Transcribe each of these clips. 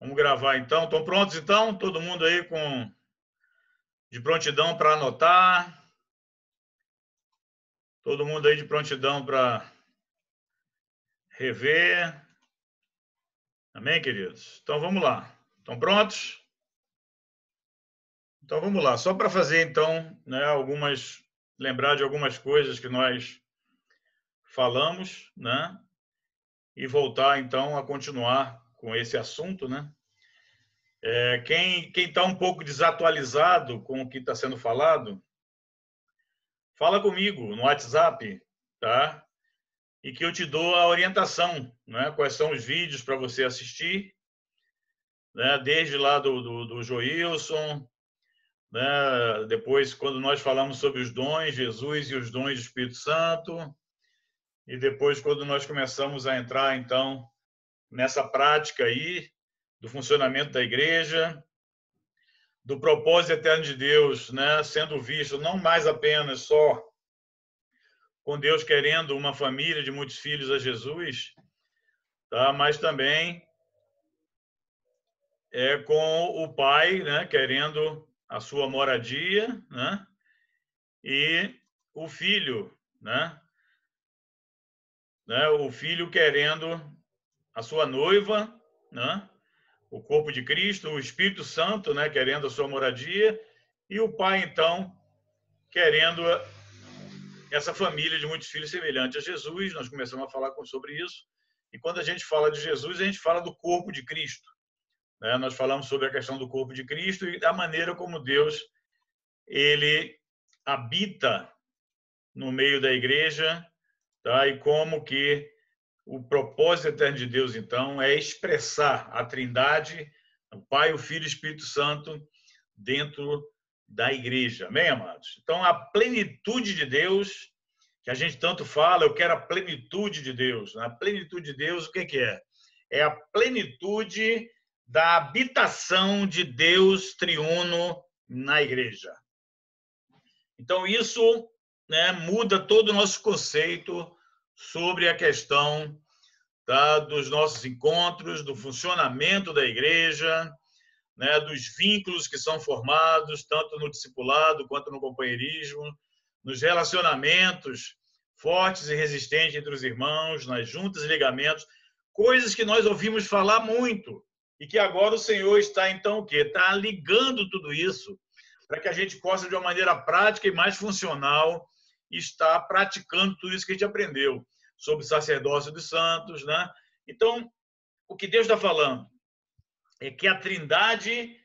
Vamos gravar então. Estão prontos então? Todo mundo aí com de prontidão para anotar? Todo mundo aí de prontidão para rever? Amém, queridos? Então vamos lá. Estão prontos? Então vamos lá. Só para fazer então, né, algumas lembrar de algumas coisas que nós falamos, né? E voltar então a continuar com esse assunto, né? É, quem está um pouco desatualizado com o que está sendo falado, fala comigo no WhatsApp, tá? E que eu te dou a orientação, né? Quais são os vídeos para você assistir, né? Desde lá do, do, do Joilson, né? Depois, quando nós falamos sobre os dons, Jesus e os dons do Espírito Santo, e depois, quando nós começamos a entrar, então, nessa prática aí do funcionamento da igreja, do propósito eterno de Deus, né, sendo visto não mais apenas só com Deus querendo uma família de muitos filhos a Jesus, tá, mas também é com o pai, né, querendo a sua moradia, né, e o filho, né, né, o filho querendo a sua noiva, né? o corpo de Cristo, o Espírito Santo, né? querendo a sua moradia, e o Pai, então, querendo essa família de muitos filhos semelhante a Jesus. Nós começamos a falar sobre isso. E quando a gente fala de Jesus, a gente fala do corpo de Cristo. Né? Nós falamos sobre a questão do corpo de Cristo e da maneira como Deus ele habita no meio da igreja, tá? E como que o propósito eterno de Deus, então, é expressar a Trindade, o Pai, o Filho e o Espírito Santo, dentro da igreja. Amém, amados? Então, a plenitude de Deus, que a gente tanto fala, eu quero a plenitude de Deus. A plenitude de Deus, o que é? É a plenitude da habitação de Deus triuno na igreja. Então, isso né, muda todo o nosso conceito sobre a questão tá, dos nossos encontros, do funcionamento da igreja, né, dos vínculos que são formados, tanto no discipulado quanto no companheirismo, nos relacionamentos fortes e resistentes entre os irmãos, nas juntas e ligamentos, coisas que nós ouvimos falar muito e que agora o Senhor está então o quê? Está ligando tudo isso para que a gente possa de uma maneira prática e mais funcional está praticando tudo isso que a gente aprendeu sobre sacerdócio dos santos, né? Então, o que Deus está falando é que a Trindade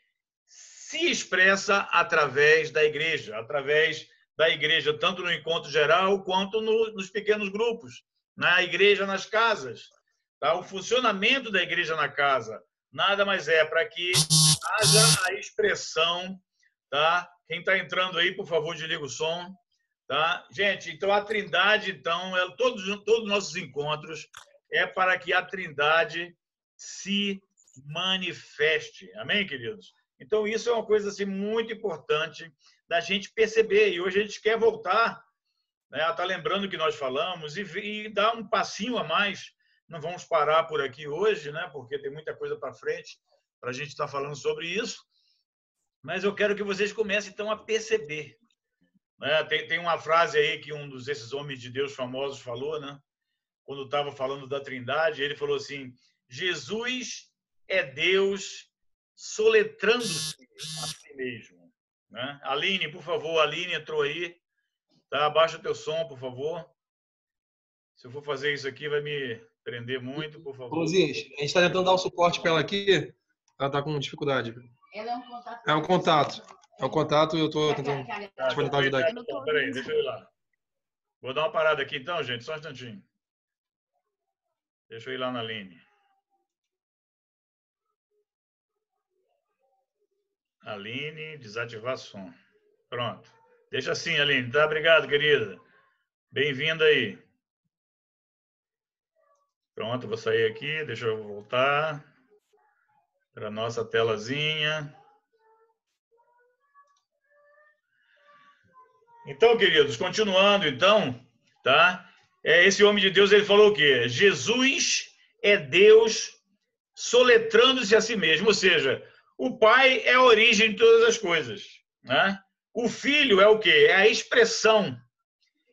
se expressa através da igreja, através da igreja, tanto no encontro geral quanto no, nos pequenos grupos, na igreja nas casas. Tá? O funcionamento da igreja na casa nada mais é para que haja a expressão. Tá? Quem está entrando aí, por favor, desliga o som. Tá? Gente, então a Trindade, então, é, todos, todos os nossos encontros é para que a Trindade se manifeste. Amém, queridos? Então, isso é uma coisa assim, muito importante da gente perceber. E hoje a gente quer voltar né, tá lembrando que nós falamos e, e dar um passinho a mais. Não vamos parar por aqui hoje, né, porque tem muita coisa para frente para a gente estar tá falando sobre isso. Mas eu quero que vocês comecem, então, a perceber né? Tem, tem uma frase aí que um dos esses homens de Deus famosos falou, né? quando estava falando da Trindade, ele falou assim: Jesus é Deus soletrando-se a si mesmo. Né? Aline, por favor, Aline entrou aí. Tá? Abaixa o teu som, por favor. Se eu for fazer isso aqui, vai me prender muito, por favor. Luzinha, a gente está tentando dar o suporte para ela aqui. Ela está com dificuldade. Ela é um contato. É um contato. É o contato e eu estou tentando tá, tentar ajudar aqui. Peraí, deixa eu ir lá. Vou dar uma parada aqui então, gente, só um instantinho. Deixa eu ir lá na linha. Aline, desativar som. Pronto. Deixa assim, Aline. Tá? Obrigado, querida. Bem-vinda aí. Pronto, vou sair aqui. Deixa eu voltar para a nossa telazinha. Então, queridos, continuando, então, tá? É, esse homem de Deus, ele falou o quê? Jesus é Deus soletrando-se a si mesmo, ou seja, o Pai é a origem de todas as coisas, né? O Filho é o quê? É a expressão.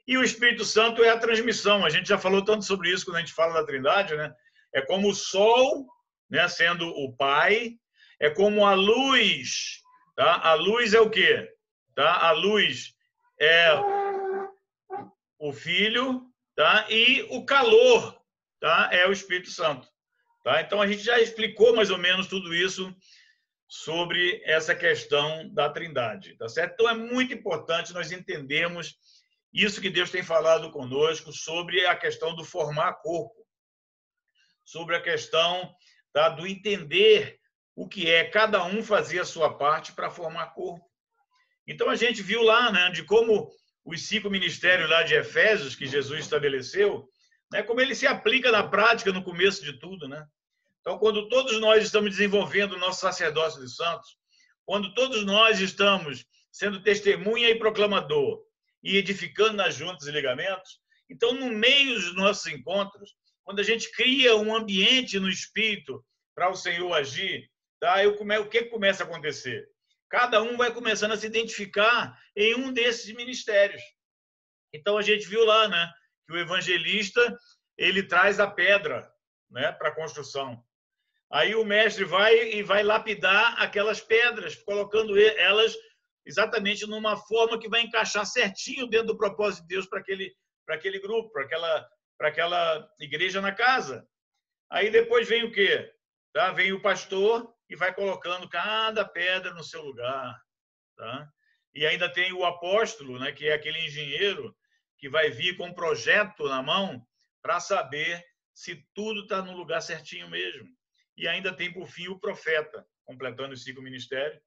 E o Espírito Santo é a transmissão. A gente já falou tanto sobre isso quando a gente fala da Trindade, né? É como o Sol, né, sendo o Pai, é como a luz, tá? A luz é o quê? Tá? A luz é o Filho, tá? E o calor, tá? É o Espírito Santo, tá? Então a gente já explicou mais ou menos tudo isso sobre essa questão da Trindade, tá certo? Então é muito importante nós entendermos isso que Deus tem falado conosco sobre a questão do formar corpo, sobre a questão tá, do entender o que é cada um fazer a sua parte para formar corpo. Então a gente viu lá, né, de como os cinco ministérios lá de Efésios que Jesus estabeleceu, né, como ele se aplica na prática no começo de tudo, né? Então, quando todos nós estamos desenvolvendo o nosso sacerdócio de santos, quando todos nós estamos sendo testemunha e proclamador e edificando nas juntas e ligamentos, então, no meio dos nossos encontros, quando a gente cria um ambiente no espírito para o Senhor agir, tá? Eu come... o que começa a acontecer? Cada um vai começando a se identificar em um desses ministérios. Então a gente viu lá, né, que o evangelista ele traz a pedra, né, para a construção. Aí o mestre vai e vai lapidar aquelas pedras, colocando elas exatamente numa forma que vai encaixar certinho dentro do propósito de Deus para aquele, para aquele grupo, para aquela, para aquela igreja na casa. Aí depois vem o quê? Tá? Vem o pastor e vai colocando cada pedra no seu lugar. Tá? E ainda tem o apóstolo, né, que é aquele engenheiro que vai vir com um projeto na mão para saber se tudo está no lugar certinho mesmo. E ainda tem, por fim, o profeta, completando os cinco ministérios,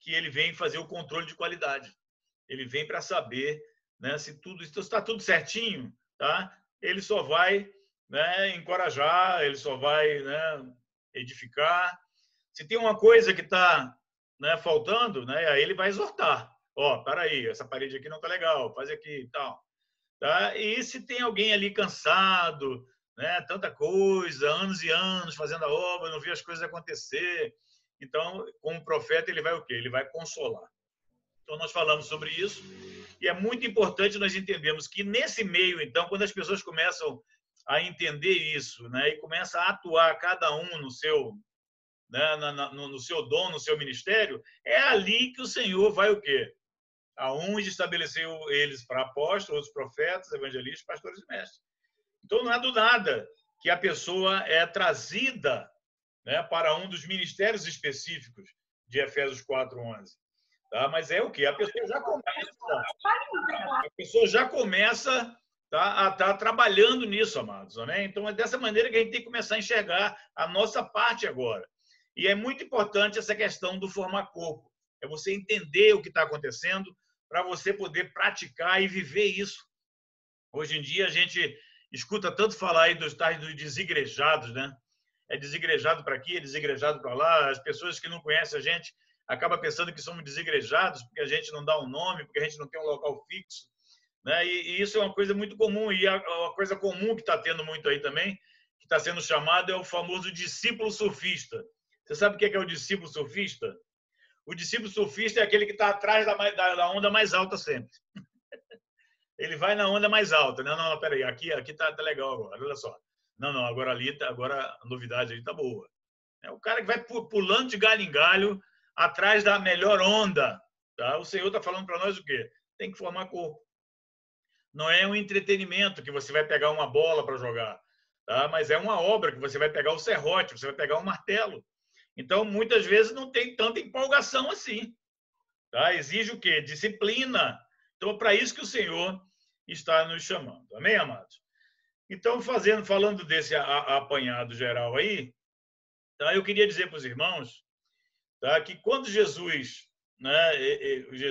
que ele vem fazer o controle de qualidade. Ele vem para saber né, se tudo está tudo certinho, tá? Ele só vai né, encorajar, ele só vai né, edificar. Se tem uma coisa que está né, faltando, né, aí ele vai exortar. Ó, oh, aí, essa parede aqui não está legal, faz aqui e tal. Tá? E se tem alguém ali cansado, né? Tanta coisa, anos e anos fazendo a obra, não via as coisas acontecer. Então, como profeta, ele vai o quê? Ele vai consolar. Então, nós falamos sobre isso e é muito importante nós entendermos que nesse meio, então, quando as pessoas começam a entender isso, né, e começa a atuar cada um no seu, né, no, no seu dom, no seu ministério, é ali que o Senhor vai o quê? A estabeleceu eles para apóstolos, outros profetas, evangelistas, pastores e mestres. Então, não é do nada que a pessoa é trazida né, para um dos ministérios específicos de Efésios 4:11. Tá? Mas é o que? A pessoa já começa, a pessoa já começa tá, a estar tá trabalhando nisso, amados. Né? Então, é dessa maneira que a gente tem que começar a enxergar a nossa parte agora. E é muito importante essa questão do formar corpo. É você entender o que está acontecendo para você poder praticar e viver isso. Hoje em dia, a gente escuta tanto falar aí dos tais dos desigrejados, né? É desigrejado para aqui, é desigrejado para lá. As pessoas que não conhecem a gente acabam pensando que somos desigrejados porque a gente não dá um nome, porque a gente não tem um local fixo. Né? E, e isso é uma coisa muito comum. E a, a coisa comum que está tendo muito aí também, que está sendo chamado, é o famoso discípulo surfista. Você sabe o que é, é o discípulo surfista? O discípulo surfista é aquele que está atrás da, da, da onda mais alta sempre ele vai na onda mais alta. Não, não, peraí, aqui, aqui tá, tá legal agora, olha só. Não, não, agora ali, tá, agora a novidade ali tá boa. É o cara que vai pulando de galho em galho atrás da melhor onda. Tá? O Senhor está falando para nós o quê? Tem que formar corpo. Não é um entretenimento que você vai pegar uma bola para jogar, tá? mas é uma obra que você vai pegar o serrote, você vai pegar um martelo. Então, muitas vezes não tem tanta empolgação assim. Tá? Exige o quê? Disciplina, então, para isso que o Senhor está nos chamando. Amém, amados? Então, fazendo, falando desse apanhado geral aí, tá? eu queria dizer para os irmãos tá? que quando Jesus, né,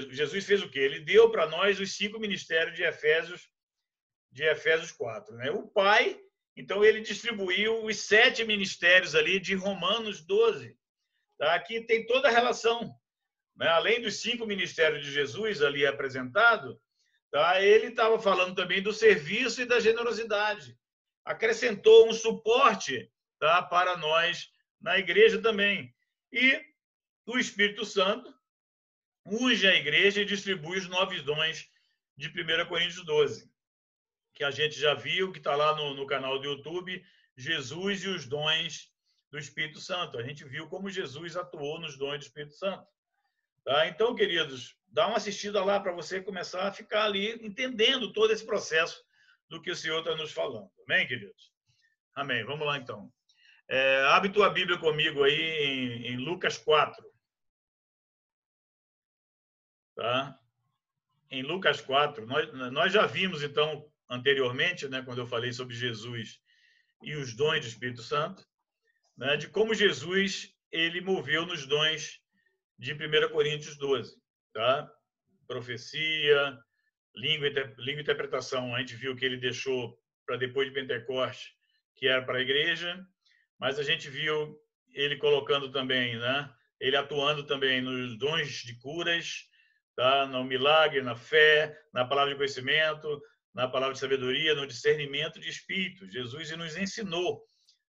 Jesus fez o quê? Ele deu para nós os cinco ministérios de Efésios, de Efésios 4. Né? O Pai, então, ele distribuiu os sete ministérios ali de Romanos 12. Tá? Aqui tem toda a relação né? além dos cinco ministérios de Jesus ali apresentado, tá? ele estava falando também do serviço e da generosidade. Acrescentou um suporte tá? para nós na igreja também. E o Espírito Santo unge a igreja e distribui os nove dons de 1 Coríntios 12, que a gente já viu, que está lá no, no canal do YouTube, Jesus e os dons do Espírito Santo. A gente viu como Jesus atuou nos dons do Espírito Santo. Tá? Então, queridos, dá uma assistida lá para você começar a ficar ali entendendo todo esse processo do que o Senhor está nos falando. Amém, queridos? Amém. Vamos lá, então. É, abre tua Bíblia comigo aí em, em Lucas 4. Tá? Em Lucas 4, nós, nós já vimos, então, anteriormente, né, quando eu falei sobre Jesus e os dons do Espírito Santo, né, de como Jesus ele moveu nos dons de 1 Coríntios 12. Tá? Profecia, língua, língua e interpretação, a gente viu que ele deixou para depois de Pentecoste, que era para a igreja, mas a gente viu ele colocando também, né? Ele atuando também nos dons de curas, tá? No milagre, na fé, na palavra de conhecimento, na palavra de sabedoria, no discernimento de espíritos. Jesus nos ensinou,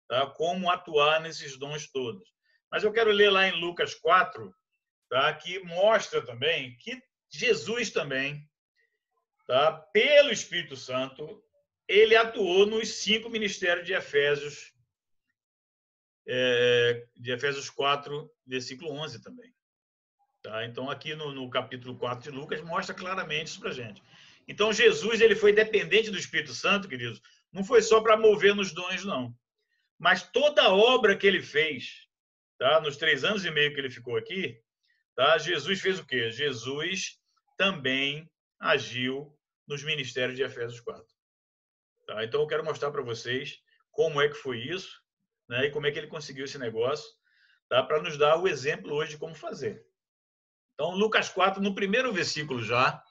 tá? Como atuar nesses dons todos. Mas eu quero ler lá em Lucas 4, tá? Que mostra também que Jesus também, tá? Pelo Espírito Santo, ele atuou nos cinco ministérios de Efésios é, de Efésios 4, versículo 11 também. Tá? Então, aqui no, no capítulo 4 de Lucas, mostra claramente isso para gente. Então, Jesus ele foi dependente do Espírito Santo, queridos, não foi só para mover nos dons, não. Mas toda a obra que ele fez, tá? nos três anos e meio que ele ficou aqui, tá? Jesus fez o quê? Jesus também agiu nos ministérios de Efésios 4. Tá? Então, eu quero mostrar para vocês como é que foi isso né? e como é que ele conseguiu esse negócio, tá? para nos dar o exemplo hoje de como fazer. Então, Lucas 4, no primeiro versículo já,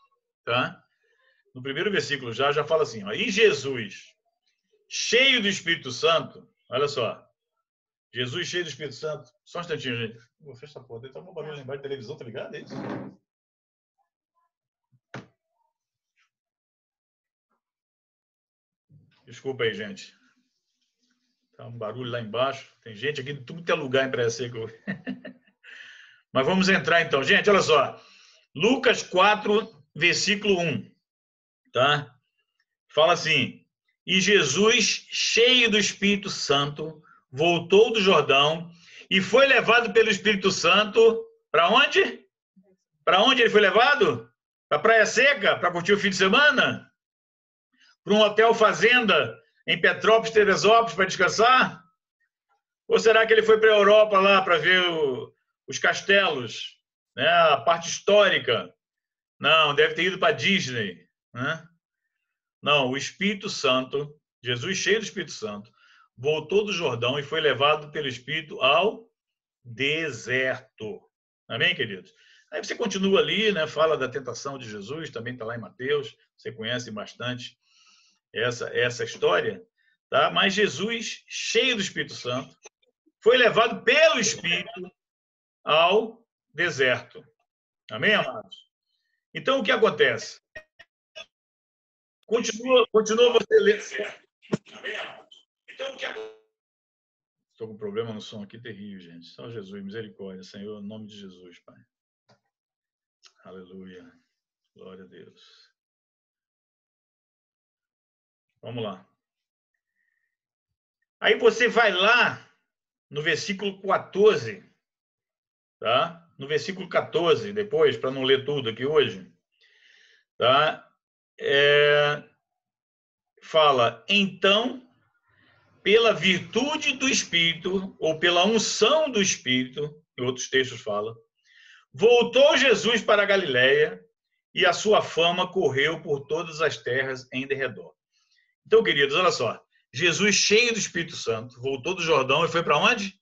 tá? No primeiro versículo já, já fala assim, ó, e Jesus, cheio do Espírito Santo, olha só, Jesus cheio do Espírito Santo, só um instantinho, gente. Vou fechar a porta, tá um barulho lá embaixo da televisão, tá ligado? É isso? Desculpa aí, gente. Tá um barulho lá embaixo. Tem gente aqui de tudo que é lugar em Praia. Mas vamos entrar então. Gente, olha só. Lucas 4, versículo 1. Tá? Fala assim: E Jesus, cheio do Espírito Santo, voltou do Jordão e foi levado pelo Espírito Santo para onde? Para onde ele foi levado? Para Praia Seca, para curtir o fim de semana? Para um hotel fazenda em Petrópolis, Teresópolis para descansar? Ou será que ele foi para a Europa lá para ver o, os castelos, né? a parte histórica? Não, deve ter ido para Disney. Né? Não, o Espírito Santo, Jesus cheio do Espírito Santo, voltou do Jordão e foi levado pelo Espírito ao deserto. Amém, queridos? Aí você continua ali, né? Fala da tentação de Jesus, também está lá em Mateus, você conhece bastante essa, essa história, tá? mas Jesus, cheio do Espírito Santo, foi levado pelo Espírito ao deserto. Amém, amados? Então, o que acontece? Continua, continua você lendo. Amém, amados? Então, o que acontece? Estou com um problema no som aqui terrível, gente. Só Jesus, misericórdia, Senhor, em nome de Jesus, Pai. Aleluia. Glória a Deus. Vamos lá. Aí você vai lá no versículo 14, tá? No versículo 14, depois, para não ler tudo aqui hoje, tá? É, fala, então, pela virtude do Espírito, ou pela unção do Espírito, em outros textos fala, voltou Jesus para a Galiléia e a sua fama correu por todas as terras em derredor. Então, queridos, olha só. Jesus, cheio do Espírito Santo, voltou do Jordão e foi para onde?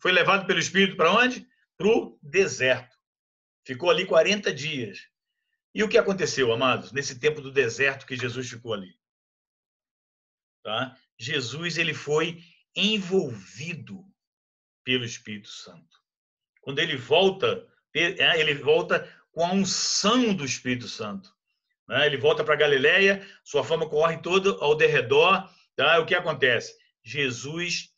Foi levado pelo Espírito para onde? Para o deserto. Ficou ali 40 dias. E o que aconteceu, amados, nesse tempo do deserto que Jesus ficou ali? Tá? Jesus ele foi envolvido pelo Espírito Santo. Quando ele volta, é, ele volta com a unção do Espírito Santo. Né? Ele volta para Galiléia, sua fama corre todo ao derredor. Tá? O que acontece? Jesus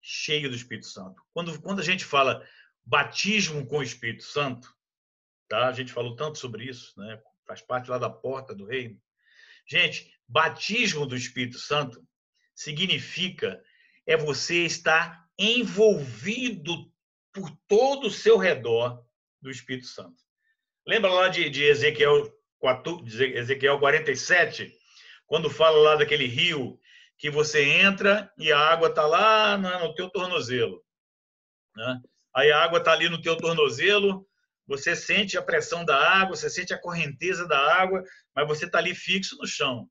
cheio do Espírito Santo. Quando, quando a gente fala batismo com o Espírito Santo, tá? A gente falou tanto sobre isso, né? Faz parte lá da porta do reino. Gente, batismo do Espírito Santo significa é você estar envolvido por todo o seu redor do Espírito Santo. Lembra lá de, de Ezequiel, Ezequiel 47, quando fala lá daquele rio que você entra e a água está lá no teu tornozelo. Né? Aí a água está ali no teu tornozelo, você sente a pressão da água, você sente a correnteza da água, mas você está ali fixo no chão.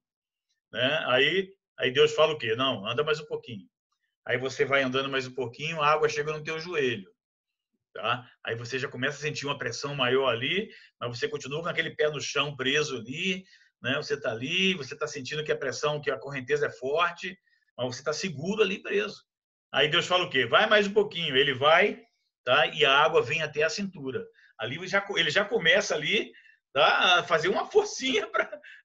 Né? Aí, aí Deus fala o quê? Não, anda mais um pouquinho. Aí você vai andando mais um pouquinho, a água chega no teu joelho. Tá? Aí você já começa a sentir uma pressão maior ali, mas você continua com aquele pé no chão preso ali, né? Você está ali, você está sentindo que a pressão, que a correnteza é forte, mas você está seguro ali preso. Aí Deus fala o quê? Vai mais um pouquinho. Ele vai, tá? E a água vem até a cintura. Ali ele já, ele já começa ali tá? a fazer uma forcinha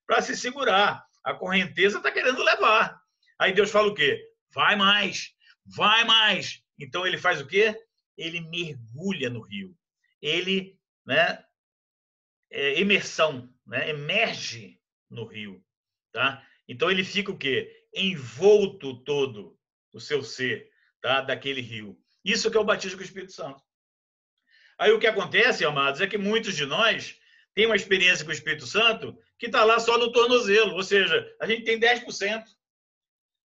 para se segurar. A correnteza está querendo levar. Aí Deus fala o quê? Vai mais, vai mais. Então ele faz o quê? Ele mergulha no rio. Ele, né? É, imersão, né? Emerge no rio, tá? Então ele fica o quê? Envolto todo o seu ser, tá? Daquele rio. Isso que é o batismo com o Espírito Santo. Aí o que acontece, amados, é que muitos de nós têm uma experiência com o Espírito Santo que está lá só no tornozelo, ou seja, a gente tem 10%.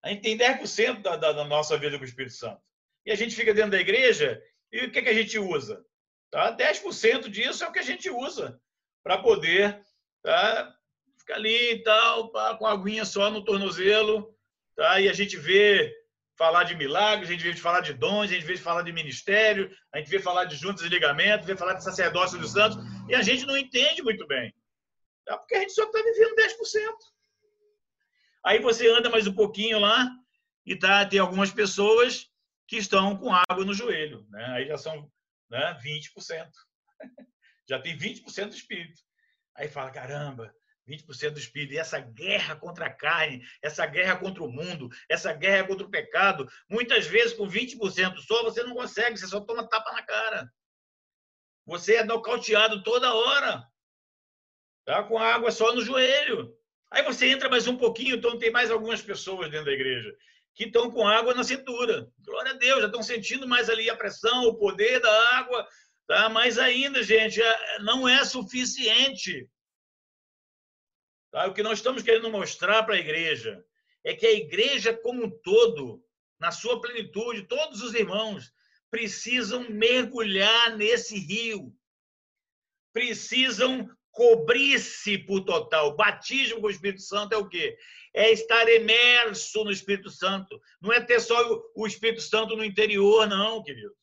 A gente tem 10% da, da, da nossa vida com o Espírito Santo. E a gente fica dentro da igreja e o que, que a gente usa? Tá? 10% disso é o que a gente usa para poder tá? ficar ali e tal, com a aguinha só no tornozelo. Tá? E a gente vê falar de milagres, a gente vê falar de dons, a gente vê falar de ministério, a gente vê falar de juntas e ligamentos, vê falar de sacerdócio dos santos, e a gente não entende muito bem. Tá? Porque a gente só está vivendo 10%. Aí você anda mais um pouquinho lá e tá, tem algumas pessoas que estão com água no joelho. Né? Aí já são né, 20%. já tem 20% do espírito. Aí fala, caramba, 20% do espírito. E essa guerra contra a carne, essa guerra contra o mundo, essa guerra contra o pecado, muitas vezes com 20% só você não consegue, você só toma tapa na cara. Você é nocauteado toda hora. Tá com água só no joelho. Aí você entra mais um pouquinho, então tem mais algumas pessoas dentro da igreja que estão com água na cintura. Glória a Deus, já estão sentindo mais ali a pressão, o poder da água, tá? Mas ainda, gente, é, não é suficiente. Tá? O que nós estamos querendo mostrar para a igreja é que a igreja como um todo, na sua plenitude, todos os irmãos precisam mergulhar nesse rio. Precisam cobrir-se por total. Batismo com o Espírito Santo é o quê? É estar imerso no Espírito Santo. Não é ter só o Espírito Santo no interior, não, queridos.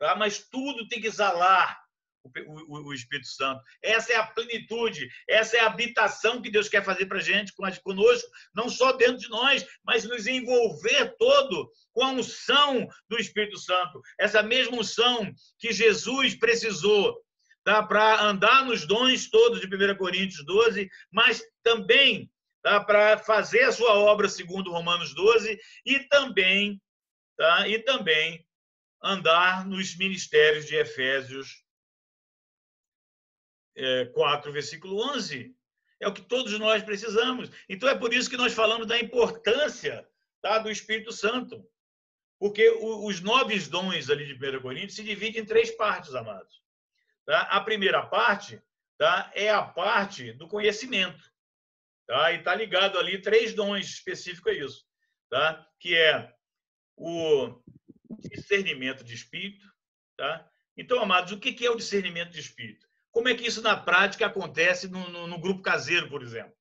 Tá? Mas tudo tem que exalar o, o, o, Espírito Santo. Essa é a plenitude, essa é a habitação que Deus quer fazer para a gente, conosco, não só dentro de nós, mas nos envolver todo com a unção do Espírito Santo. Essa mesma unção que Jesus precisou tá, para andar nos dons todos de 1 Coríntios 12, mas também tá, para fazer a sua obra segundo Romanos 12 e também, tá, e também andar nos ministérios de Efésios 4, versículo 11. É o que todos nós precisamos. Então é por isso que nós falamos da importância tá, do Espírito Santo. Porque os nove dons ali de 1 Coríntios se dividem em três partes, amados. Tá? A primeira parte tá, é a parte do conhecimento. Tá? E está ligado ali três dons específicos a isso. Tá? Que é o discernimento de espírito. Tá? Então, amados, o que é o discernimento de espírito? Como é que isso na prática acontece no, no, no grupo caseiro, por exemplo?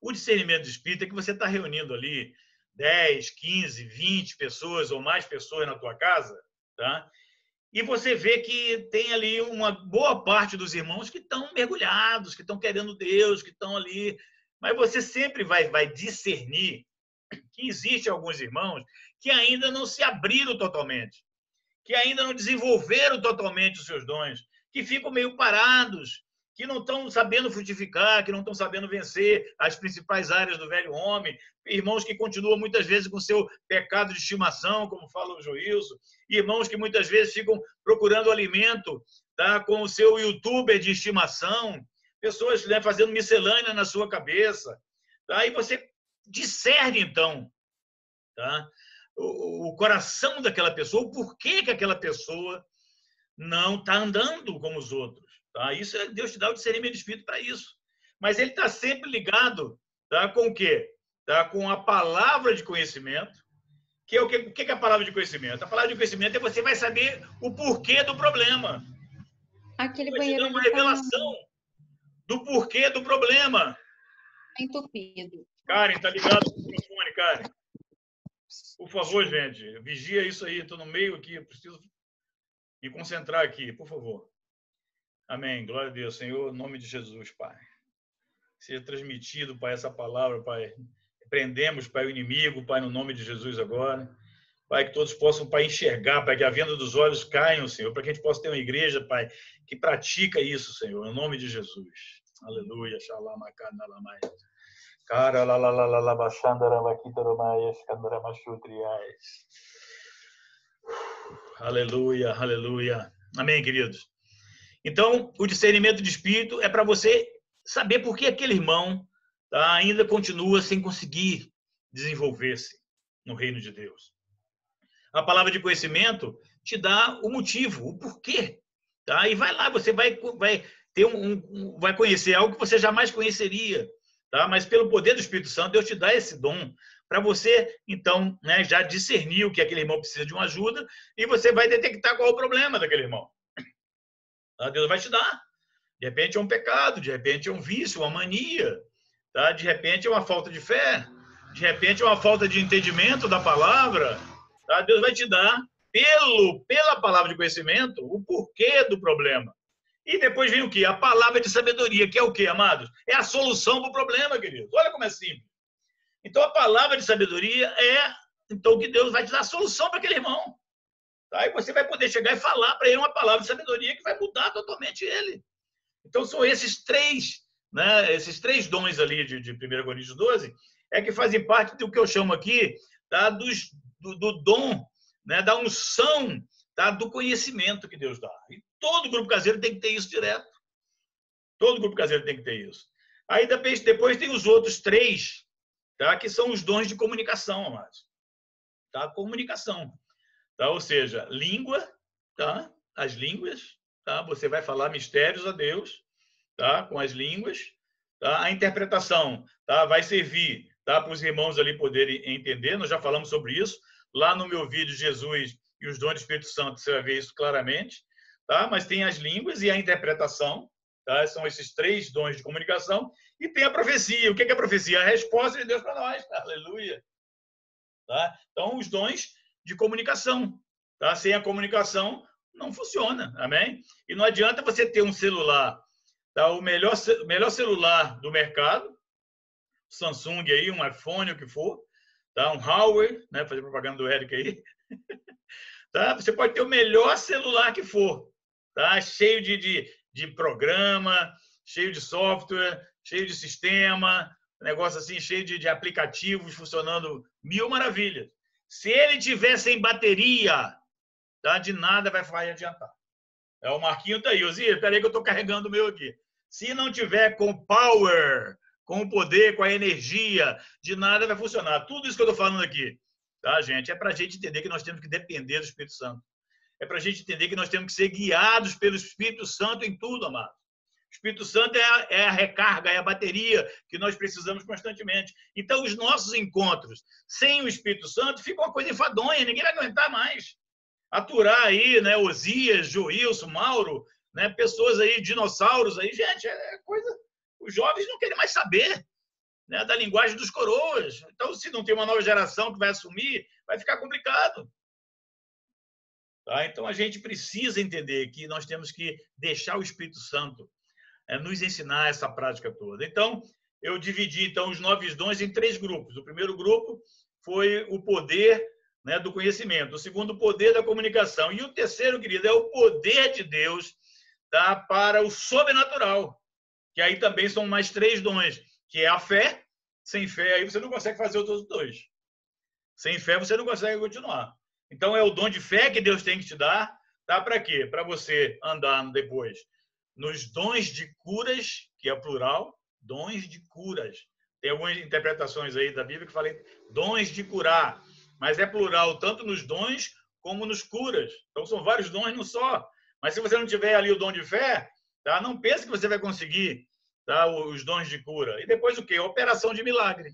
O discernimento de espírito é que você está reunindo ali 10, 15, 20 pessoas ou mais pessoas na tua casa, tá? E você vê que tem ali uma boa parte dos irmãos que estão mergulhados, que estão querendo Deus, que estão ali. Mas você sempre vai, vai discernir que existe alguns irmãos que ainda não se abriram totalmente, que ainda não desenvolveram totalmente os seus dons, que ficam meio parados, que não estão sabendo frutificar, que não estão sabendo vencer as principais áreas do velho homem, irmãos que continuam muitas vezes com seu pecado de estimação, como fala o Joilson, irmãos que muitas vezes ficam procurando alimento tá, com o seu youtuber de estimação, pessoas né, fazendo miscelânea na sua cabeça. Tá? Você discerne, então, tá? o, o coração daquela pessoa, o porquê que aquela pessoa não está andando como os outros. Tá? Isso é, Deus te dá o discernimento de espírito para isso. Mas ele está sempre ligado tá? com o quê? Tá? Com a palavra de conhecimento. Que é o que, o que é a palavra de conhecimento? A palavra de conhecimento é você vai saber o porquê do problema. Aquele vai banheiro. Te uma revelação do porquê do problema. Tá entupido. Karen, tá ligado o microfone, Karen? Por favor, gente, vigia isso aí. Estou no meio aqui, preciso me concentrar aqui, por favor. Amém. Glória a Deus, Senhor, em nome de Jesus, Pai. Seja transmitido, Pai, essa palavra, Pai. Prendemos, Pai, o inimigo, Pai, no nome de Jesus agora. Pai, que todos possam, Pai, enxergar, Pai, que a venda dos olhos caiam, Senhor, para que a gente possa ter uma igreja, Pai, que pratica isso, Senhor, em nome de Jesus. Aleluia. Shalom, Akandalamai. Cara, la la la la bashandara vakitaromaias, kandaramachudriais. Aleluia, aleluia. Amém, queridos. Então, o discernimento de espírito é para você saber por que aquele irmão tá, ainda continua sem conseguir desenvolver-se no reino de Deus. A palavra de conhecimento te dá o motivo, o porquê. Tá? E vai lá, você vai, vai ter um, um, vai conhecer algo que você jamais conheceria. Tá? Mas pelo poder do Espírito Santo, Deus te dá esse dom para você, então, né, já discernir o que aquele irmão precisa de uma ajuda e você vai detectar qual é o problema daquele irmão. Tá? Deus vai te dar. De repente é um pecado, de repente é um vício, uma mania, tá? de repente é uma falta de fé, de repente é uma falta de entendimento da palavra. Tá? Deus vai te dar, pelo, pela palavra de conhecimento, o porquê do problema. E depois vem o que? A palavra de sabedoria, que é o que, amados? É a solução para o problema, queridos. Olha como é simples. Então, a palavra de sabedoria é então que Deus vai te dar a solução para aquele irmão. Tá? E você vai poder chegar e falar para ele uma palavra de sabedoria que vai mudar totalmente ele. Então, são esses três, né, esses três dons ali de, de 1 Coríntios 12, é que fazem parte do que eu chamo aqui tá, dos, do, do dom, né, da unção, tá, do conhecimento que Deus dá. E todo grupo caseiro tem que ter isso direto. Todo grupo caseiro tem que ter isso. Aí depois, depois tem os outros três, tá, que são os dons de comunicação, amados. Tá? Comunicação. Tá? Ou seja, língua, tá? as línguas, tá? você vai falar mistérios a Deus tá? com as línguas. Tá? A interpretação tá? vai servir tá? para os irmãos ali poderem entender, nós já falamos sobre isso. Lá no meu vídeo, Jesus e os dons do Espírito Santo, você vai ver isso claramente. Tá? Mas tem as línguas e a interpretação, tá? são esses três dons de comunicação. E tem a profecia. O que é a profecia? A resposta de Deus para nós. Aleluia. Tá? Então, os dons de comunicação. Tá? Sem a comunicação, não funciona. Amém? E não adianta você ter um celular, tá? o melhor, melhor celular do mercado, Samsung aí, um iPhone, o que for, tá? um Huawei, né? fazer propaganda do Eric aí. tá? Você pode ter o melhor celular que for, tá? cheio de, de, de programa, cheio de software, cheio de sistema, negócio assim, cheio de, de aplicativos funcionando mil maravilhas. Se ele tiver sem bateria, tá? de nada vai, vai adiantar. É, o Marquinho tá aí. Ozir, peraí que eu estou carregando o meu aqui. Se não tiver com power, com o poder, com a energia, de nada vai funcionar. Tudo isso que eu estou falando aqui, tá, gente? É para a gente entender que nós temos que depender do Espírito Santo. É para a gente entender que nós temos que ser guiados pelo Espírito Santo em tudo, amado. O Espírito Santo é a, é a, recarga, é a bateria que nós precisamos constantemente. Então, os nossos encontros sem o Espírito Santo ficam uma coisa enfadonha, ninguém vai aguentar mais. Aturar aí, né, Osias, Joilson, Mauro, né, pessoas aí, dinossauros aí, gente, é coisa. Os jovens não querem mais saber né, da linguagem dos coroas. Então, se não tem uma nova geração que vai assumir, vai ficar complicado. Tá? Então, a gente precisa entender que nós temos que deixar o Espírito Santo é, nos ensinar essa prática toda. Então, eu dividi então os nove dons em três grupos. O primeiro grupo foi o poder né, do conhecimento. O segundo, o poder da comunicação. E o terceiro, querido, é o poder de Deus tá, para o sobrenatural. que aí também são mais três dons, que é a fé. Sem fé, aí você não consegue fazer os outros dois. Sem fé, você não consegue continuar. Então, é o dom de fé que Deus tem que te dar. Tá para quê? Para você andar depois nos dons de curas, que é plural, dons de curas. Tem algumas interpretações aí da Bíblia que falam dons de curar, mas é plural tanto nos dons como nos curas. Então são vários dons não só. Mas se você não tiver ali o dom de fé, tá? Não pense que você vai conseguir tá? os dons de cura. E depois o quê? Operação de milagre.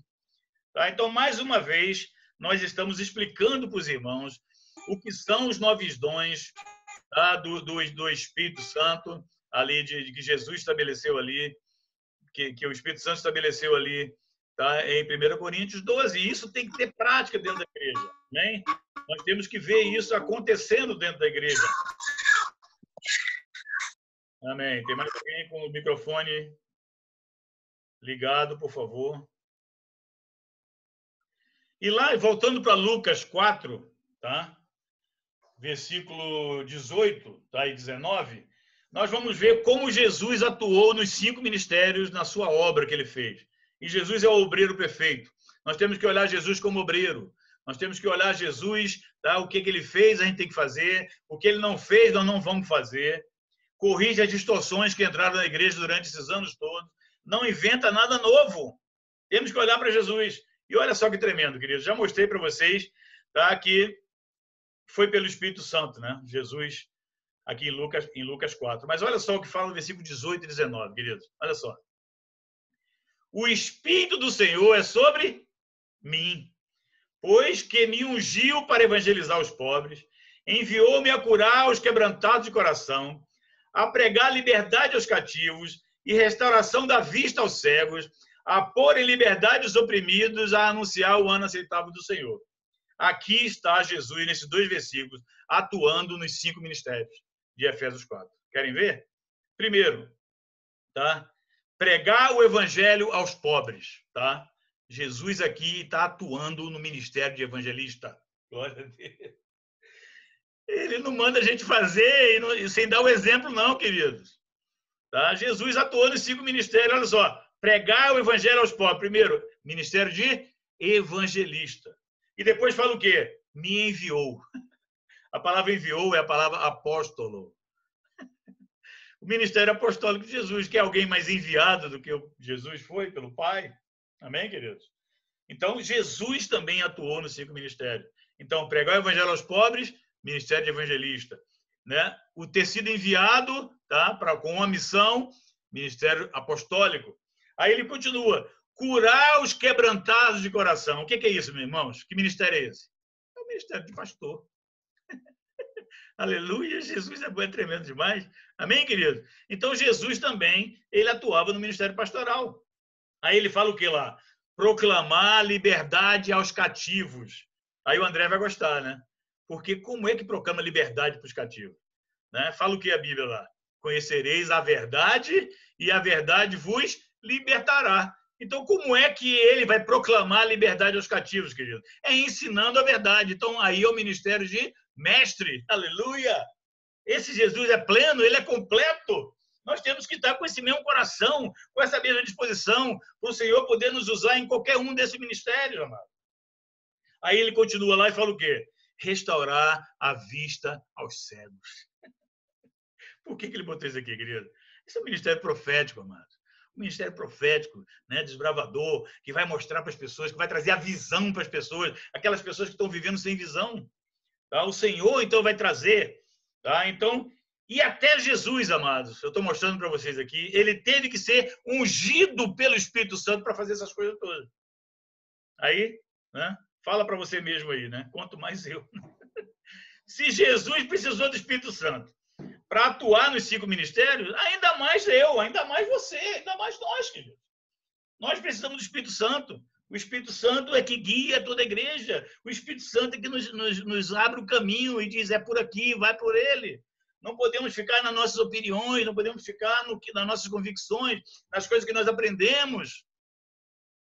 Tá? Então, mais uma vez, nós estamos explicando para os irmãos o que são os novos dons tá? do, do, do Espírito Santo, ali de, de que Jesus estabeleceu ali, que, que o Espírito Santo estabeleceu ali tá? em 1 Coríntios 12. E isso tem que ter prática dentro da igreja. Né? Nós temos que ver isso acontecendo dentro da igreja. Amém. Tem mais alguém com o microfone ligado, por favor? E lá, voltando para Lucas 4, tá? versículo 18 tá? e 19, nós vamos ver como Jesus atuou nos cinco ministérios na sua obra que ele fez. E Jesus é o obreiro perfeito. Nós temos que olhar Jesus como obreiro. Nós temos que olhar Jesus, tá? o que, que ele fez, a gente tem que fazer. O que ele não fez, nós não vamos fazer. Corrige as distorções que entraram na igreja durante esses anos todos. Não inventa nada novo. Temos que olhar para Jesus. E olha só que tremendo, queridos. Já mostrei para vocês tá, que foi pelo Espírito Santo, né? Jesus, aqui em Lucas, em Lucas 4. Mas olha só o que fala no versículo 18 e 19, queridos. Olha só. O Espírito do Senhor é sobre mim, pois que me ungiu para evangelizar os pobres, enviou-me a curar os quebrantados de coração, a pregar liberdade aos cativos e restauração da vista aos cegos, a pôr em liberdade os oprimidos, a anunciar o ano aceitável do Senhor. Aqui está Jesus, nesses dois versículos, atuando nos cinco ministérios de Efésios 4. Querem ver? Primeiro, tá? Pregar o evangelho aos pobres, tá? Jesus aqui está atuando no ministério de evangelista. Glória a Deus. Ele não manda a gente fazer não, sem dar o exemplo, não, queridos. Tá? Jesus atuou nos cinco ministérios. Olha só. Pregar o evangelho aos pobres. Primeiro, ministério de evangelista. E depois fala o quê? Me enviou. A palavra enviou é a palavra apóstolo. O ministério apostólico de Jesus, que é alguém mais enviado do que Jesus foi pelo Pai. Amém, queridos? Então, Jesus também atuou no cinco ministérios. Então, pregar o evangelho aos pobres, ministério de evangelista. Né? O ter sido enviado tá? Pra, com uma missão, ministério apostólico. Aí ele continua, curar os quebrantados de coração. O que é isso, meus irmãos? Que ministério é esse? É o ministério de pastor. Aleluia, Jesus é é tremendo demais. Amém, querido? Então, Jesus também, ele atuava no ministério pastoral. Aí ele fala o que lá? proclamar liberdade aos cativos. Aí o André vai gostar, né? Porque como é que proclama liberdade para os cativos? Né? Fala o que a Bíblia lá? Conhecereis a verdade e a verdade vos libertará. Então, como é que ele vai proclamar a liberdade aos cativos, querido? É ensinando a verdade. Então, aí é o ministério de mestre. Aleluia! Esse Jesus é pleno, ele é completo. Nós temos que estar com esse mesmo coração, com essa mesma disposição, para o Senhor poder nos usar em qualquer um desses ministérios, amado. Aí ele continua lá e fala o quê? Restaurar a vista aos cegos. Por que, que ele botou isso aqui, querido? Isso é um ministério profético, amado. Ministério profético, né, desbravador, que vai mostrar para as pessoas, que vai trazer a visão para as pessoas, aquelas pessoas que estão vivendo sem visão. Tá? O Senhor, então, vai trazer. Tá? Então, e até Jesus, amados, eu estou mostrando para vocês aqui, ele teve que ser ungido pelo Espírito Santo para fazer essas coisas todas. Aí, né? Fala para você mesmo aí, né? Quanto mais eu. Se Jesus precisou do Espírito Santo para atuar nos cinco ministérios, ainda mais eu, ainda mais você, ainda mais nós, queridos. Nós precisamos do Espírito Santo. O Espírito Santo é que guia toda a igreja. O Espírito Santo é que nos, nos, nos abre o caminho e diz: é por aqui, vai por ele. Não podemos ficar nas nossas opiniões, não podemos ficar no nas nossas convicções, nas coisas que nós aprendemos.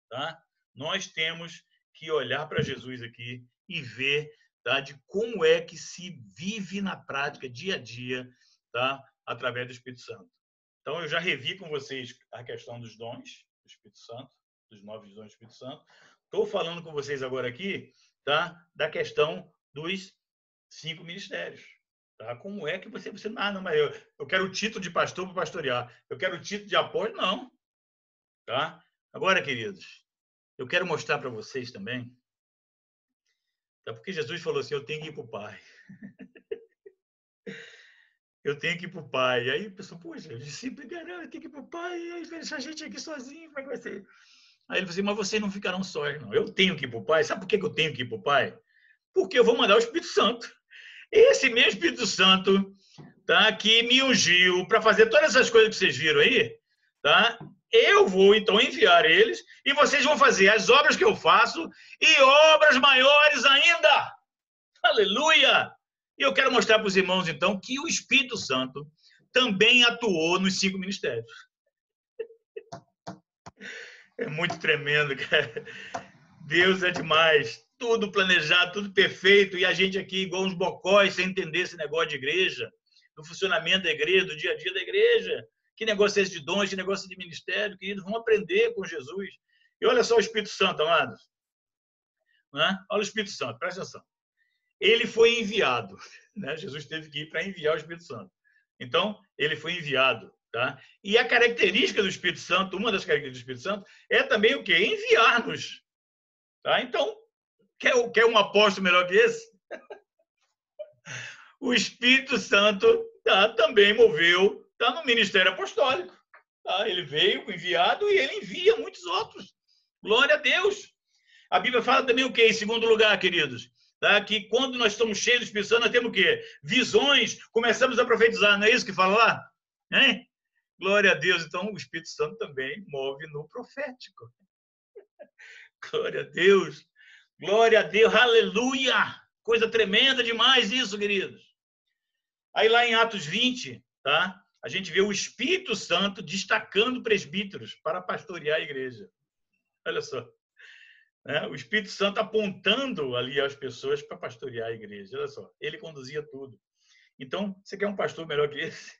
Tá? Nós temos que olhar para Jesus aqui e ver tá, de como é que se vive na prática, dia a dia, tá, através do Espírito Santo. Então, eu já revi com vocês a questão dos dons do Espírito Santo, dos nove dons do Espírito Santo. Estou falando com vocês agora aqui tá, da questão dos cinco ministérios. Tá? Como é que você, você ah, não, mas eu, eu quero o título de pastor para pastorear, eu quero o título de apóstolo, não. Tá? Agora, queridos, eu quero mostrar para vocês também, tá? porque Jesus falou assim: eu tenho que ir para o Pai. eu tenho que ir para o pai. Aí a pessoa, poxa, o discípulo, eu tenho que ir para o pai, aí deixa a gente aqui sozinho, como é que vai ser? Aí ele falou assim, mas vocês não ficarão sós, não. Eu tenho que ir para o pai. Sabe por que eu tenho que ir para o pai? Porque eu vou mandar o Espírito Santo. Esse mesmo Espírito Santo, tá, que me ungiu para fazer todas essas coisas que vocês viram aí, tá? Eu vou então enviar eles e vocês vão fazer as obras que eu faço e obras maiores ainda. Aleluia! E eu quero mostrar para os irmãos, então, que o Espírito Santo também atuou nos cinco ministérios. É muito tremendo, cara. Deus é demais. Tudo planejado, tudo perfeito. E a gente aqui, igual uns bocóis, sem entender esse negócio de igreja, do funcionamento da igreja, do dia a dia da igreja. Que negócio é esse de dons, que negócio de ministério, queridos? Vamos aprender com Jesus. E olha só o Espírito Santo, amados. Olha o Espírito Santo, presta atenção ele foi enviado. Né? Jesus teve que ir para enviar o Espírito Santo. Então, ele foi enviado. Tá? E a característica do Espírito Santo, uma das características do Espírito Santo, é também o quê? Enviar-nos. Tá? Então, quer, quer um apóstolo melhor que esse? o Espírito Santo tá, também moveu tá, no ministério apostólico. Tá? Ele veio enviado e ele envia muitos outros. Glória a Deus. A Bíblia fala também o quê? Em segundo lugar, queridos? Tá? que quando nós estamos cheios do Espírito Santo, nós temos o quê? Visões, começamos a profetizar, não é isso que fala lá? Hein? Glória a Deus. Então, o Espírito Santo também move no profético. Glória a Deus. Glória a Deus. Aleluia. Coisa tremenda demais isso, queridos. Aí lá em Atos 20, tá? A gente vê o Espírito Santo destacando presbíteros para pastorear a igreja. Olha só né? o Espírito Santo apontando ali as pessoas para pastorear a igreja. Olha só, ele conduzia tudo. Então, você quer um pastor melhor que esse?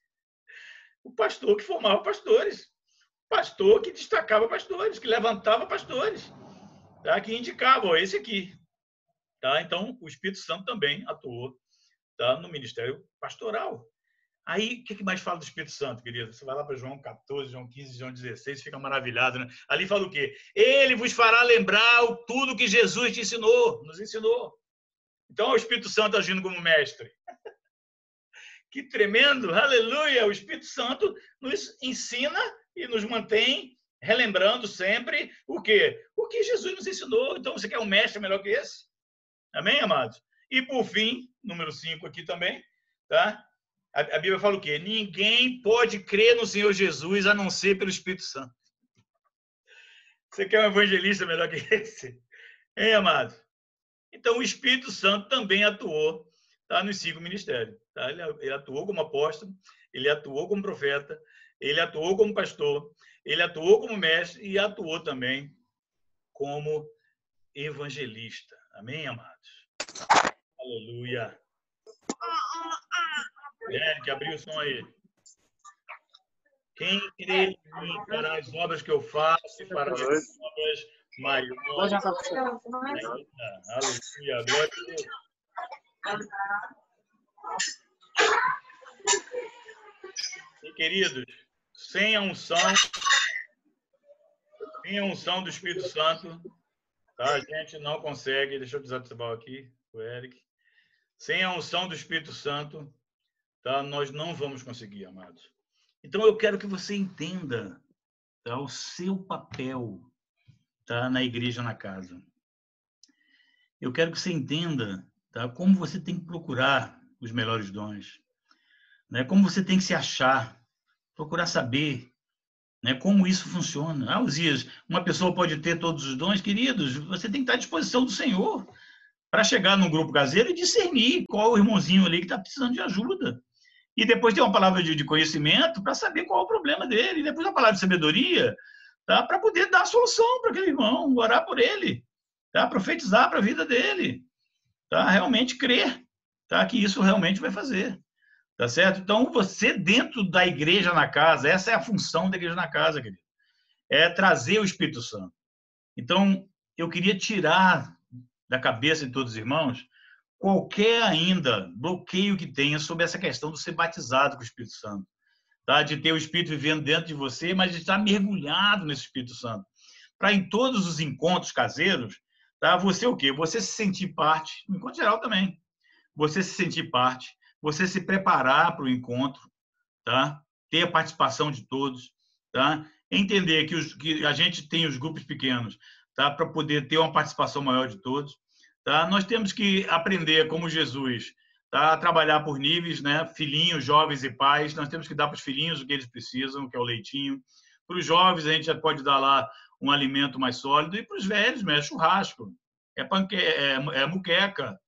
O pastor que formava pastores, pastor que destacava pastores, que levantava pastores, tá? que indicava, ó, esse aqui. Tá? Então, o Espírito Santo também atuou tá? no ministério pastoral. Aí, o que mais fala do Espírito Santo, querido? Você vai lá para João 14, João 15, João 16, fica maravilhado, né? Ali fala o quê? Ele vos fará lembrar tudo que Jesus te ensinou, nos ensinou. Então, é o Espírito Santo agindo como mestre. que tremendo, aleluia! O Espírito Santo nos ensina e nos mantém relembrando sempre o quê? O que Jesus nos ensinou. Então, você quer um mestre melhor que esse? Amém, amados? E, por fim, número 5 aqui também, tá? A, Bíblia fala o quê? Ninguém pode crer no Senhor Jesus a não ser pelo Espírito Santo. Você quer um evangelista melhor que esse? Hein, amado? Então, o Espírito Santo também atuou tá, nos cinco ministérios. Tá? Ele, ele atuou como apóstolo, ele atuou como profeta, ele atuou como pastor, ele atuou como mestre e atuou também como evangelista. Amém, amados? Aleluia. Eric, abriu o som aí. Quem crê em mim para as obras que eu faço, para as obras maiores. Aleluia, glória a Deus. E queridos, sem a unção, sem a unção do Espírito Santo, tá? a gente não consegue. Deixa eu desativar aqui o Eric. Sem a unção do Espírito Santo, tá? Nós não vamos conseguir, amados. Então eu quero que você entenda tá? o seu papel tá? na igreja, na casa. Eu quero que você entenda tá? como você tem que procurar os melhores dons, né? como você tem que se achar, procurar saber né? como isso funciona. Ah, Uzias, uma pessoa pode ter todos os dons, queridos, você tem que estar à disposição do Senhor para chegar num grupo caseiro e discernir qual o irmãozinho ali que está precisando de ajuda e depois tem uma palavra de, de conhecimento para saber qual é o problema dele, e depois uma palavra de sabedoria tá? para poder dar a solução para aquele irmão, orar por ele, tá? profetizar para a vida dele, tá? realmente crer tá? que isso realmente vai fazer. Tá certo? Então, você dentro da igreja na casa, essa é a função da igreja na casa, querido. É trazer o Espírito Santo. Então, eu queria tirar da cabeça de todos os irmãos qualquer ainda bloqueio que tenha sobre essa questão de ser batizado com o Espírito Santo. Tá? De ter o Espírito vivendo dentro de você, mas de estar mergulhado nesse Espírito Santo. Para em todos os encontros caseiros, tá? você o quê? Você se sentir parte, no encontro geral também, você se sentir parte, você se preparar para o encontro, tá? ter a participação de todos, tá? entender que, os, que a gente tem os grupos pequenos tá? para poder ter uma participação maior de todos. Tá? Nós temos que aprender, como Jesus, tá? a trabalhar por níveis, né? filhinhos, jovens e pais. Nós temos que dar para os filhinhos o que eles precisam, que é o leitinho. Para os jovens, a gente já pode dar lá um alimento mais sólido. E para os velhos, é churrasco, é, panque... é, é muqueca.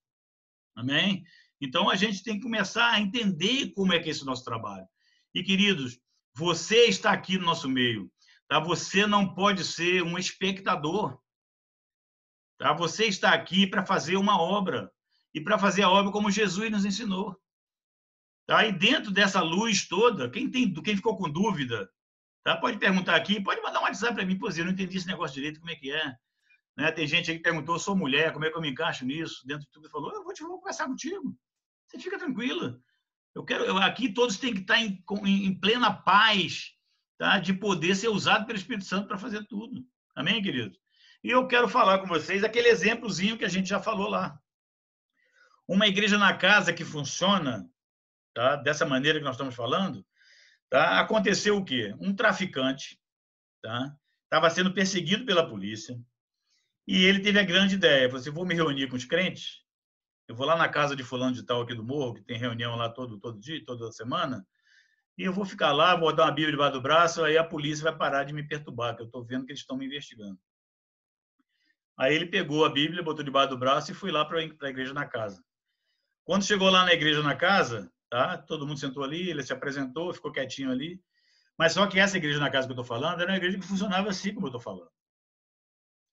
Amém? Então, a gente tem que começar a entender como é que é esse nosso trabalho. E, queridos, você está aqui no nosso meio. Tá? Você não pode ser um espectador. Tá? Você está aqui para fazer uma obra e para fazer a obra como Jesus nos ensinou. Tá? E dentro dessa luz toda, quem tem, quem ficou com dúvida, tá? Pode perguntar aqui, pode mandar um WhatsApp para mim, pois eu não entendi esse negócio direito, como é que é? Né? Tem gente aí que perguntou, sou mulher, como é que eu me encaixo nisso? Dentro de tudo, falou, eu vou te vou conversar contigo. Você fica tranquila. Eu quero, eu, aqui todos têm que estar em, em plena paz, tá? De poder ser usado pelo Espírito Santo para fazer tudo. Amém, queridos? E eu quero falar com vocês aquele exemplozinho que a gente já falou lá. Uma igreja na casa que funciona, tá? dessa maneira que nós estamos falando, tá? aconteceu o quê? Um traficante tá? estava sendo perseguido pela polícia e ele teve a grande ideia, falou assim, vou me reunir com os crentes, eu vou lá na casa de fulano de tal aqui do morro, que tem reunião lá todo, todo dia, toda semana, e eu vou ficar lá, vou dar uma bíblia debaixo do braço, aí a polícia vai parar de me perturbar, que eu estou vendo que eles estão me investigando. Aí ele pegou a Bíblia, botou debaixo do braço e foi lá para a igreja na casa. Quando chegou lá na igreja na casa, tá? Todo mundo sentou ali, ele se apresentou, ficou quietinho ali. Mas só que essa igreja na casa que eu estou falando era uma igreja que funcionava assim como eu estou falando.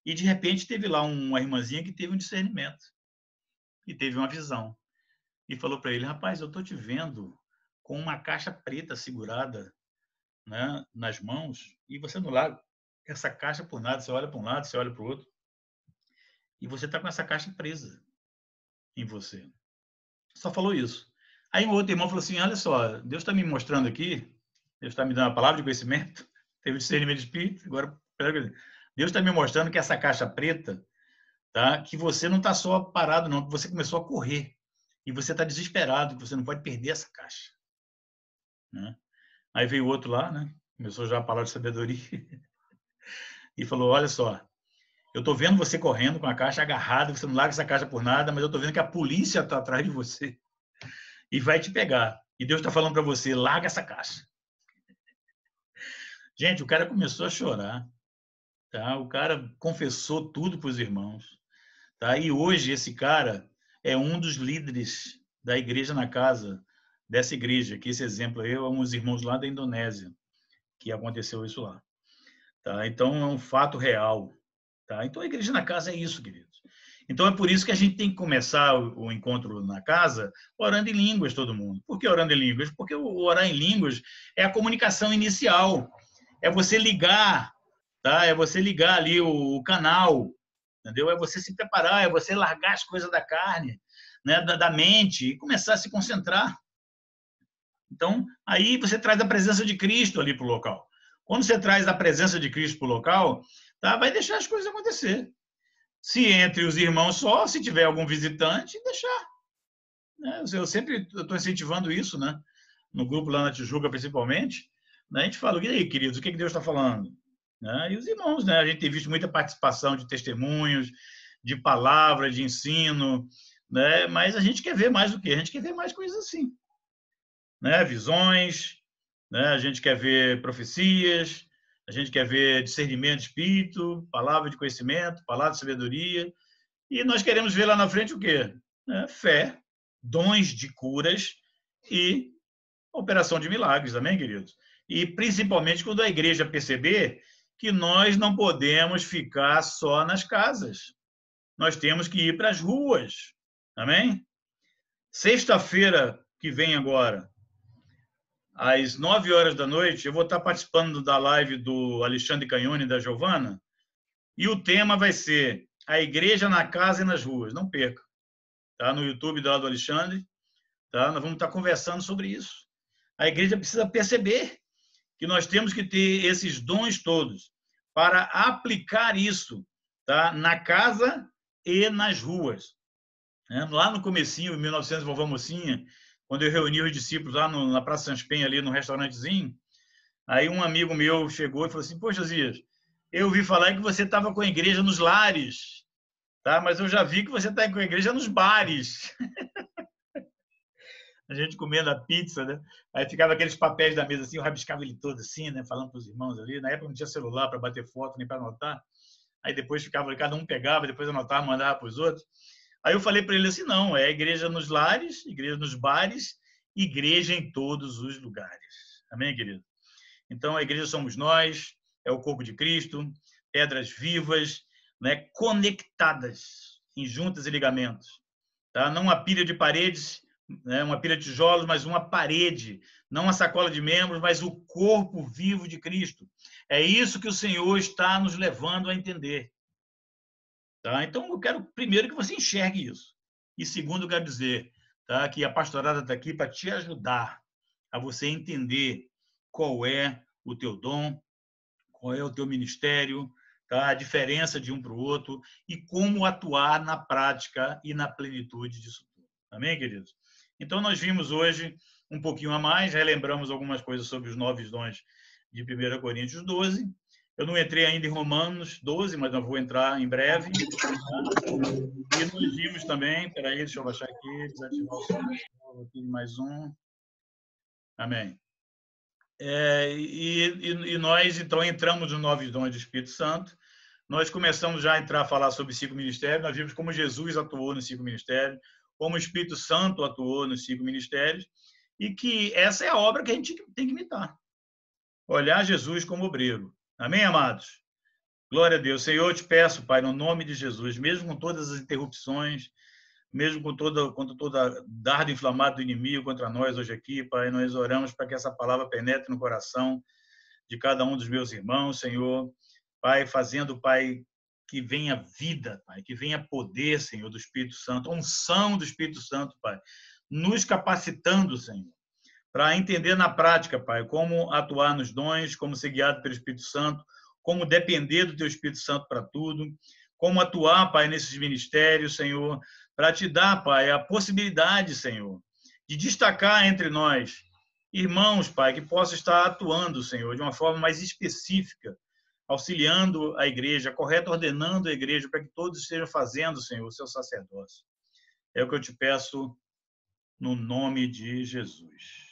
E de repente teve lá uma irmãzinha que teve um discernimento e teve uma visão e falou para ele: rapaz, eu estou te vendo com uma caixa preta segurada né, nas mãos e você não larga essa caixa por nada. Você olha para um lado, você olha para o outro e você está com essa caixa presa em você. Só falou isso. Aí um outro irmão falou assim: Olha só, Deus está me mostrando aqui, Deus está me dando a palavra de conhecimento, teve discernimento de espírito, agora Deus está me mostrando que essa caixa preta, tá? Que você não está só parado, não, que você começou a correr e você está desesperado, que você não pode perder essa caixa. Né? Aí veio outro lá, né? Começou já a palavra de sabedoria e falou: Olha só, eu estou vendo você correndo com a caixa agarrada, você não larga essa caixa por nada, mas eu estou vendo que a polícia está atrás de você e vai te pegar. E Deus está falando para você: larga essa caixa. Gente, o cara começou a chorar. Tá? O cara confessou tudo para os irmãos. Tá? E hoje esse cara é um dos líderes da igreja na casa, dessa igreja, que esse exemplo aí é uns irmãos lá da Indonésia, que aconteceu isso lá. Tá? Então é um fato real. Tá? Então, a igreja na casa é isso, queridos. Então, é por isso que a gente tem que começar o, encontro na casa orando em línguas, todo mundo. Por que orando em línguas? Porque o orar em línguas é a comunicação inicial. É você ligar, tá? É você ligar ali o, o canal, entendeu? É você se preparar, é você largar as coisas da carne, né? da, da mente e começar a se concentrar. Então, aí você traz a presença de Cristo ali para o local. Quando você traz a presença de Cristo para o local, tá? vai deixar as coisas acontecer. Se entre os irmãos só, se tiver algum visitante, deixar. Né? Eu sempre estou incentivando isso, né? no grupo lá na Tijuca, principalmente. Né? A gente fala, e aí, queridos, o que, que Deus está falando? Né? E os irmãos, né? a gente tem visto muita participação de testemunhos, de palavras, de ensino, né? mas a gente quer ver mais do que? A gente quer ver mais coisas assim. Né? Visões, né? a gente quer ver profecias, a gente quer ver discernimento de espírito, palavra de conhecimento, palavra de sabedoria. E nós queremos ver lá na frente o quê? É, fé, dons de curas e operação de milagres, amém, queridos? E principalmente quando a igreja perceber que nós não podemos ficar só nas casas. Nós temos que ir para as ruas, amém? Sexta-feira que vem agora, às 9 horas da noite, eu vou estar participando da live do Alexandre Canhone e da Giovana, e o tema vai ser a igreja na casa e nas ruas. Não perca. Tá no YouTube do Alexandre, tá? Nós vamos estar conversando sobre isso. A igreja precisa perceber que nós temos que ter esses dons todos para aplicar isso, tá? Na casa e nas ruas. É, lá no comecinho, em 1900, vovó Mocinha, quando eu reuni os discípulos lá no, na Praça Sanspen, ali no restaurantezinho, aí um amigo meu chegou e falou assim, poxa, Zias, eu ouvi falar que você estava com a igreja nos lares, tá? mas eu já vi que você está com a igreja nos bares. a gente comendo a pizza, né? Aí ficava aqueles papéis da mesa assim, eu rabiscava ele todo assim, né? Falando para os irmãos ali. Na época não tinha celular para bater foto nem para anotar. Aí depois ficava, cada um pegava, depois anotava, mandava para os outros. Aí eu falei para ele assim: não, é igreja nos lares, igreja nos bares, igreja em todos os lugares. Amém, querido? Então a igreja somos nós, é o corpo de Cristo, pedras vivas, né, conectadas em juntas e ligamentos. Tá? Não uma pilha de paredes, né, uma pilha de tijolos, mas uma parede. Não uma sacola de membros, mas o corpo vivo de Cristo. É isso que o Senhor está nos levando a entender. Tá? Então, eu quero primeiro que você enxergue isso. E segundo, eu quero dizer tá, que a pastorada está aqui para te ajudar a você entender qual é o teu dom, qual é o teu ministério, tá? a diferença de um para o outro e como atuar na prática e na plenitude disso tudo. Amém, queridos? Então, nós vimos hoje um pouquinho a mais, relembramos algumas coisas sobre os nove dons de 1 Coríntios 12, eu não entrei ainda em Romanos 12, mas eu vou entrar em breve. E nós vimos também, peraí, deixa eu baixar aqui, desativar o som, aqui mais um. Amém. É, e, e, e, nós, então, entramos no Nove Dons do Espírito Santo. Nós começamos já a entrar a falar sobre cinco ministérios. Nós vimos como Jesus atuou nos cinco ministérios, como o Espírito Santo atuou nos cinco ministérios, e que essa é a obra que a gente tem que imitar. Olhar Jesus como obreiro. Amém, amados? Glória a Deus. Senhor, eu te peço, Pai, no nome de Jesus, mesmo com todas as interrupções, mesmo com toda, com toda dardo inflamado do inimigo contra nós hoje aqui, Pai, nós oramos para que essa palavra penetre no coração de cada um dos meus irmãos, Senhor. Pai, fazendo, Pai, que venha vida, Pai, que venha poder, Senhor, do Espírito Santo, unção do Espírito Santo, Pai, nos capacitando, Senhor, para entender na prática, Pai, como atuar nos dons, como ser guiado pelo Espírito Santo, como depender do Teu Espírito Santo para tudo, como atuar, Pai, nesses ministérios, Senhor, para te dar, Pai, a possibilidade, Senhor, de destacar entre nós irmãos, Pai, que possam estar atuando, Senhor, de uma forma mais específica, auxiliando a igreja, correto ordenando a igreja para que todos estejam fazendo, Senhor, o seu sacerdócio. É o que eu te peço no nome de Jesus.